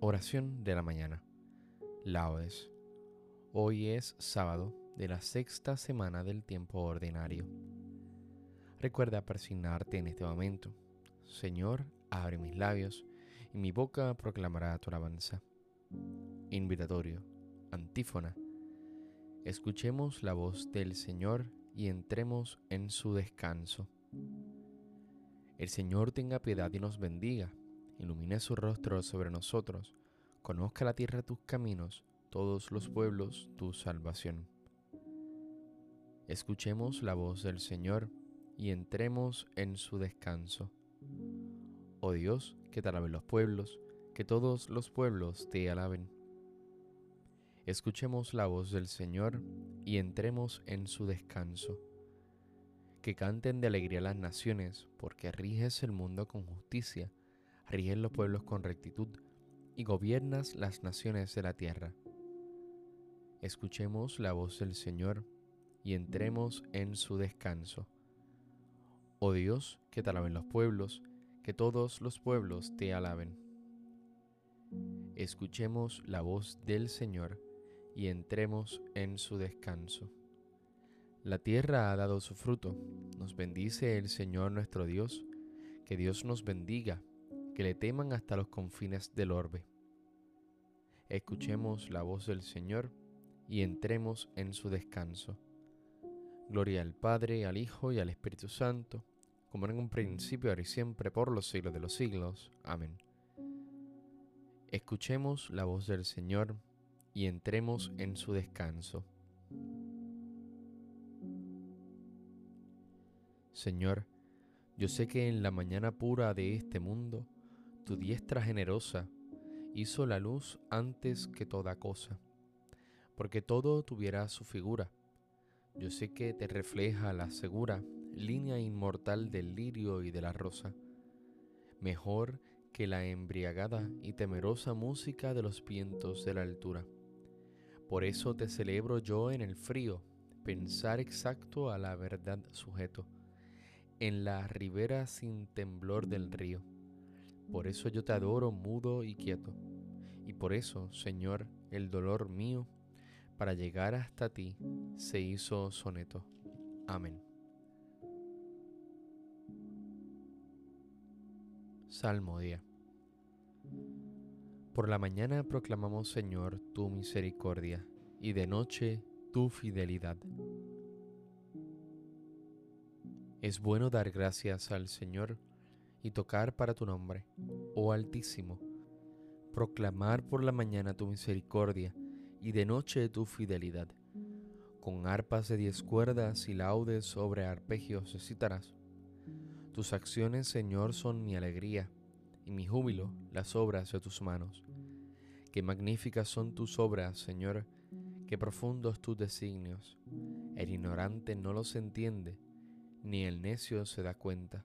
Oración de la mañana. Laudes. Hoy es sábado de la sexta semana del tiempo ordinario. Recuerda persignarte en este momento. Señor, abre mis labios y mi boca proclamará tu alabanza. Invitatorio. Antífona. Escuchemos la voz del Señor y entremos en su descanso. El Señor tenga piedad y nos bendiga ilumine su rostro sobre nosotros, conozca la tierra tus caminos, todos los pueblos tu salvación. Escuchemos la voz del Señor y entremos en su descanso. Oh Dios, que te alaben los pueblos, que todos los pueblos te alaben. Escuchemos la voz del Señor y entremos en su descanso. Que canten de alegría las naciones, porque riges el mundo con justicia ríen los pueblos con rectitud y gobiernas las naciones de la tierra. Escuchemos la voz del Señor y entremos en su descanso. Oh Dios, que te alaben los pueblos, que todos los pueblos te alaben. Escuchemos la voz del Señor y entremos en su descanso. La tierra ha dado su fruto, nos bendice el Señor nuestro Dios, que Dios nos bendiga que le teman hasta los confines del orbe. Escuchemos la voz del Señor y entremos en su descanso. Gloria al Padre, al Hijo y al Espíritu Santo, como en un principio, ahora y siempre, por los siglos de los siglos. Amén. Escuchemos la voz del Señor y entremos en su descanso. Señor, yo sé que en la mañana pura de este mundo, tu diestra generosa hizo la luz antes que toda cosa, porque todo tuviera su figura. Yo sé que te refleja la segura línea inmortal del lirio y de la rosa, mejor que la embriagada y temerosa música de los vientos de la altura. Por eso te celebro yo en el frío, pensar exacto a la verdad sujeto, en la ribera sin temblor del río por eso yo te adoro mudo y quieto. Y por eso, Señor, el dolor mío, para llegar hasta ti, se hizo soneto. Amén. Salmo día. Por la mañana proclamamos, Señor, tu misericordia, y de noche tu fidelidad. Es bueno dar gracias al Señor, y tocar para tu nombre, oh Altísimo, proclamar por la mañana tu misericordia y de noche tu fidelidad. Con arpas de diez cuerdas y laudes sobre arpegios citarás. Tus acciones, Señor, son mi alegría y mi júbilo las obras de tus manos. Qué magníficas son tus obras, Señor, qué profundos tus designios. El ignorante no los entiende, ni el necio se da cuenta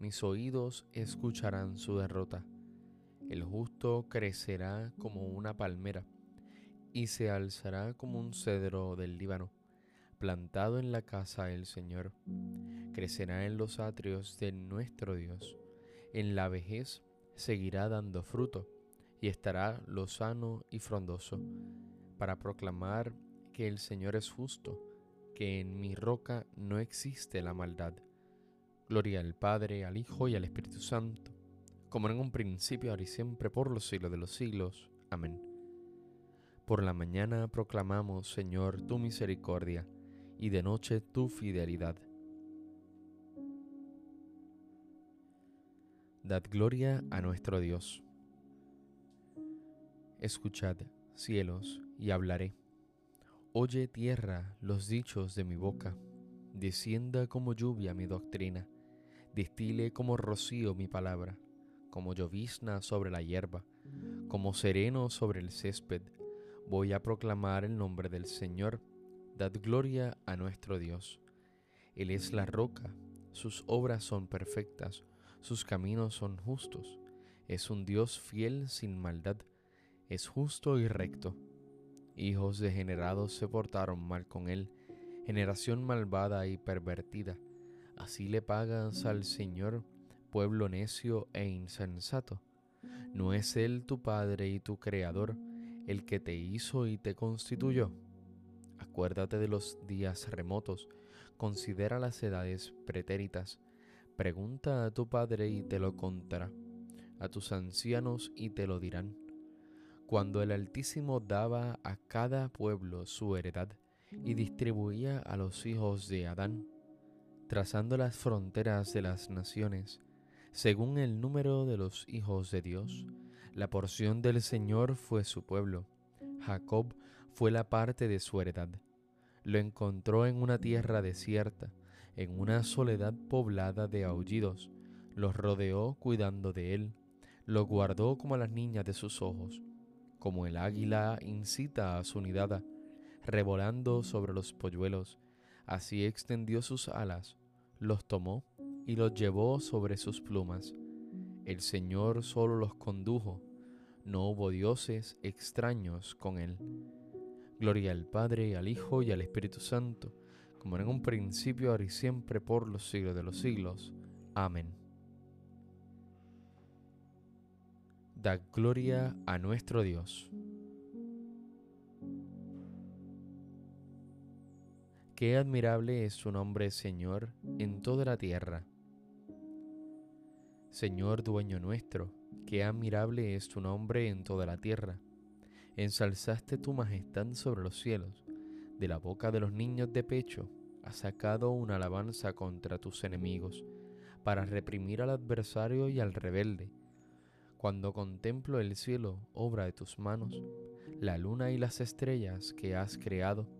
mis oídos escucharán su derrota. El justo crecerá como una palmera y se alzará como un cedro del Líbano, plantado en la casa del Señor. Crecerá en los atrios de nuestro Dios. En la vejez seguirá dando fruto y estará lozano y frondoso, para proclamar que el Señor es justo, que en mi roca no existe la maldad. Gloria al Padre, al Hijo y al Espíritu Santo, como en un principio, ahora y siempre, por los siglos de los siglos. Amén. Por la mañana proclamamos, Señor, tu misericordia, y de noche tu fidelidad. Dad gloria a nuestro Dios. Escuchad, cielos, y hablaré. Oye tierra los dichos de mi boca. Descienda como lluvia mi doctrina destile como rocío mi palabra, como llovizna sobre la hierba, como sereno sobre el césped, Voy a proclamar el nombre del Señor. Dad gloria a nuestro Dios. Él es la roca, sus obras son perfectas, sus caminos son justos. Es un Dios fiel sin maldad, es justo y recto. Hijos degenerados se portaron mal con él, generación malvada y pervertida. Así le pagas al Señor, pueblo necio e insensato. ¿No es Él tu Padre y tu Creador, el que te hizo y te constituyó? Acuérdate de los días remotos, considera las edades pretéritas, pregunta a tu Padre y te lo contará, a tus ancianos y te lo dirán. Cuando el Altísimo daba a cada pueblo su heredad y distribuía a los hijos de Adán, trazando las fronteras de las naciones, según el número de los hijos de Dios, la porción del Señor fue su pueblo. Jacob fue la parte de su heredad. Lo encontró en una tierra desierta, en una soledad poblada de aullidos. Los rodeó cuidando de él. Lo guardó como a las niñas de sus ojos. Como el águila incita a su nidada, revolando sobre los polluelos, así extendió sus alas, los tomó y los llevó sobre sus plumas. El Señor solo los condujo, no hubo dioses extraños con él. Gloria al Padre, al Hijo y al Espíritu Santo, como en un principio, ahora y siempre, por los siglos de los siglos. Amén. Da gloria a nuestro Dios. Qué admirable es su nombre, Señor, en toda la tierra. Señor dueño nuestro, qué admirable es tu nombre en toda la tierra. Ensalzaste tu majestad sobre los cielos, de la boca de los niños de pecho has sacado una alabanza contra tus enemigos, para reprimir al adversario y al rebelde. Cuando contemplo el cielo, obra de tus manos, la luna y las estrellas que has creado,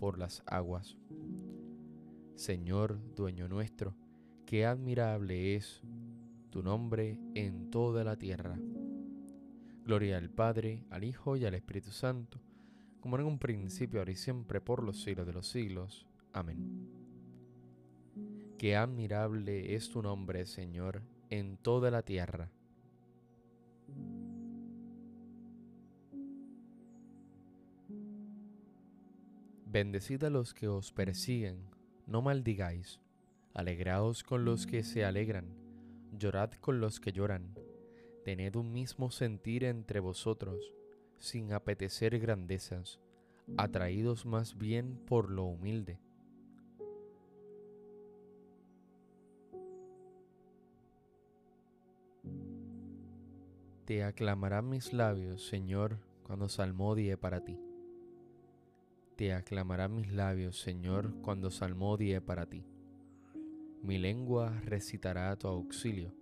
por las aguas. Señor, dueño nuestro, qué admirable es tu nombre en toda la tierra. Gloria al Padre, al Hijo y al Espíritu Santo, como en un principio, ahora y siempre, por los siglos de los siglos. Amén. Qué admirable es tu nombre, Señor, en toda la tierra. Bendecid a los que os persiguen, no maldigáis. Alegraos con los que se alegran, llorad con los que lloran. Tened un mismo sentir entre vosotros, sin apetecer grandezas, atraídos más bien por lo humilde. Te aclamarán mis labios, Señor, cuando salmodie para ti. Te aclamarán mis labios, Señor, cuando salmodie para ti. Mi lengua recitará tu auxilio,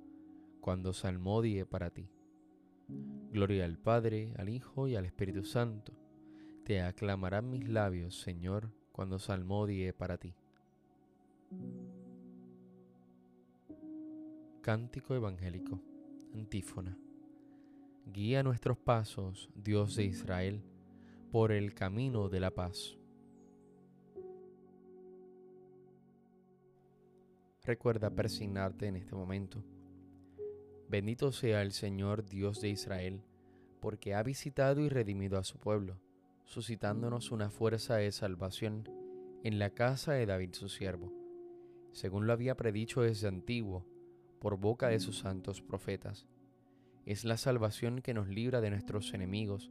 cuando salmodie para ti. Gloria al Padre, al Hijo y al Espíritu Santo. Te aclamarán mis labios, Señor, cuando salmodie para ti. Cántico Evangélico, antífona. Guía nuestros pasos, Dios de Israel por el camino de la paz. Recuerda persignarte en este momento. Bendito sea el Señor Dios de Israel, porque ha visitado y redimido a su pueblo, suscitándonos una fuerza de salvación en la casa de David su siervo, según lo había predicho desde antiguo, por boca de sus santos profetas. Es la salvación que nos libra de nuestros enemigos,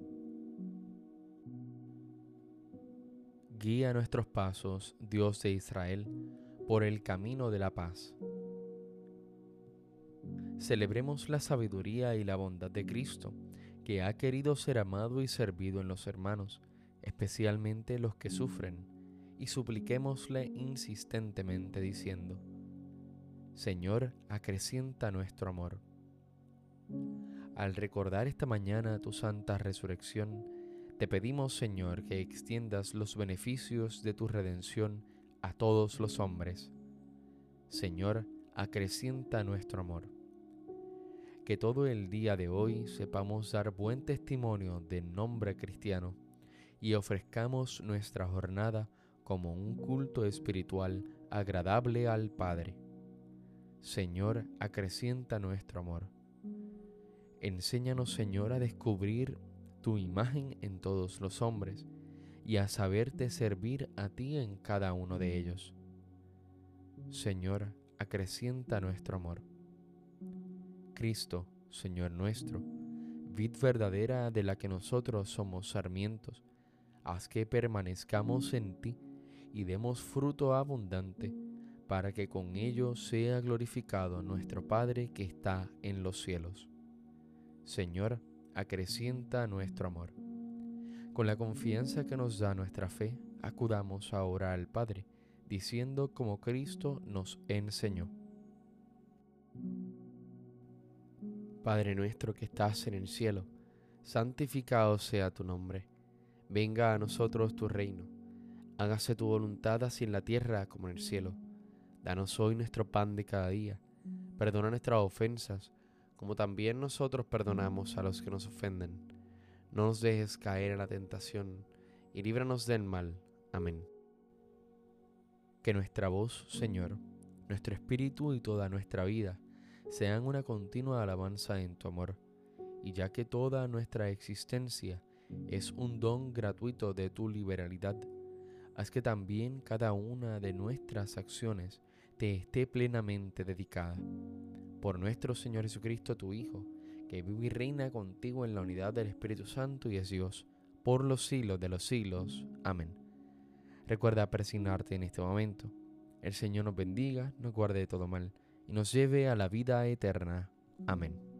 Guía nuestros pasos, Dios de Israel, por el camino de la paz. Celebremos la sabiduría y la bondad de Cristo, que ha querido ser amado y servido en los hermanos, especialmente los que sufren, y supliquémosle insistentemente diciendo, Señor, acrecienta nuestro amor. Al recordar esta mañana tu santa resurrección, te pedimos, Señor, que extiendas los beneficios de tu redención a todos los hombres. Señor, acrecienta nuestro amor que todo el día de hoy sepamos dar buen testimonio del nombre cristiano y ofrezcamos nuestra jornada como un culto espiritual agradable al Padre. Señor, acrecienta nuestro amor. Enséñanos, Señor, a descubrir tu imagen en todos los hombres y a saberte servir a ti en cada uno de ellos. Señor, acrecienta nuestro amor. Cristo, Señor nuestro, vid verdadera de la que nosotros somos sarmientos, haz que permanezcamos en ti y demos fruto abundante, para que con ello sea glorificado nuestro Padre que está en los cielos. Señor, acrecienta nuestro amor. Con la confianza que nos da nuestra fe, acudamos ahora al Padre, diciendo como Cristo nos enseñó. Padre nuestro que estás en el cielo, santificado sea tu nombre. Venga a nosotros tu reino. Hágase tu voluntad así en la tierra como en el cielo. Danos hoy nuestro pan de cada día. Perdona nuestras ofensas, como también nosotros perdonamos a los que nos ofenden. No nos dejes caer en la tentación, y líbranos del mal. Amén. Que nuestra voz, Señor, nuestro espíritu y toda nuestra vida, sean una continua alabanza en tu amor, y ya que toda nuestra existencia es un don gratuito de tu liberalidad, haz que también cada una de nuestras acciones te esté plenamente dedicada. Por nuestro Señor Jesucristo, tu Hijo, que vive y reina contigo en la unidad del Espíritu Santo y es Dios, por los siglos de los siglos. Amén. Recuerda persignarte en este momento. El Señor nos bendiga, nos guarde de todo mal y nos lleve a la vida eterna. Amén.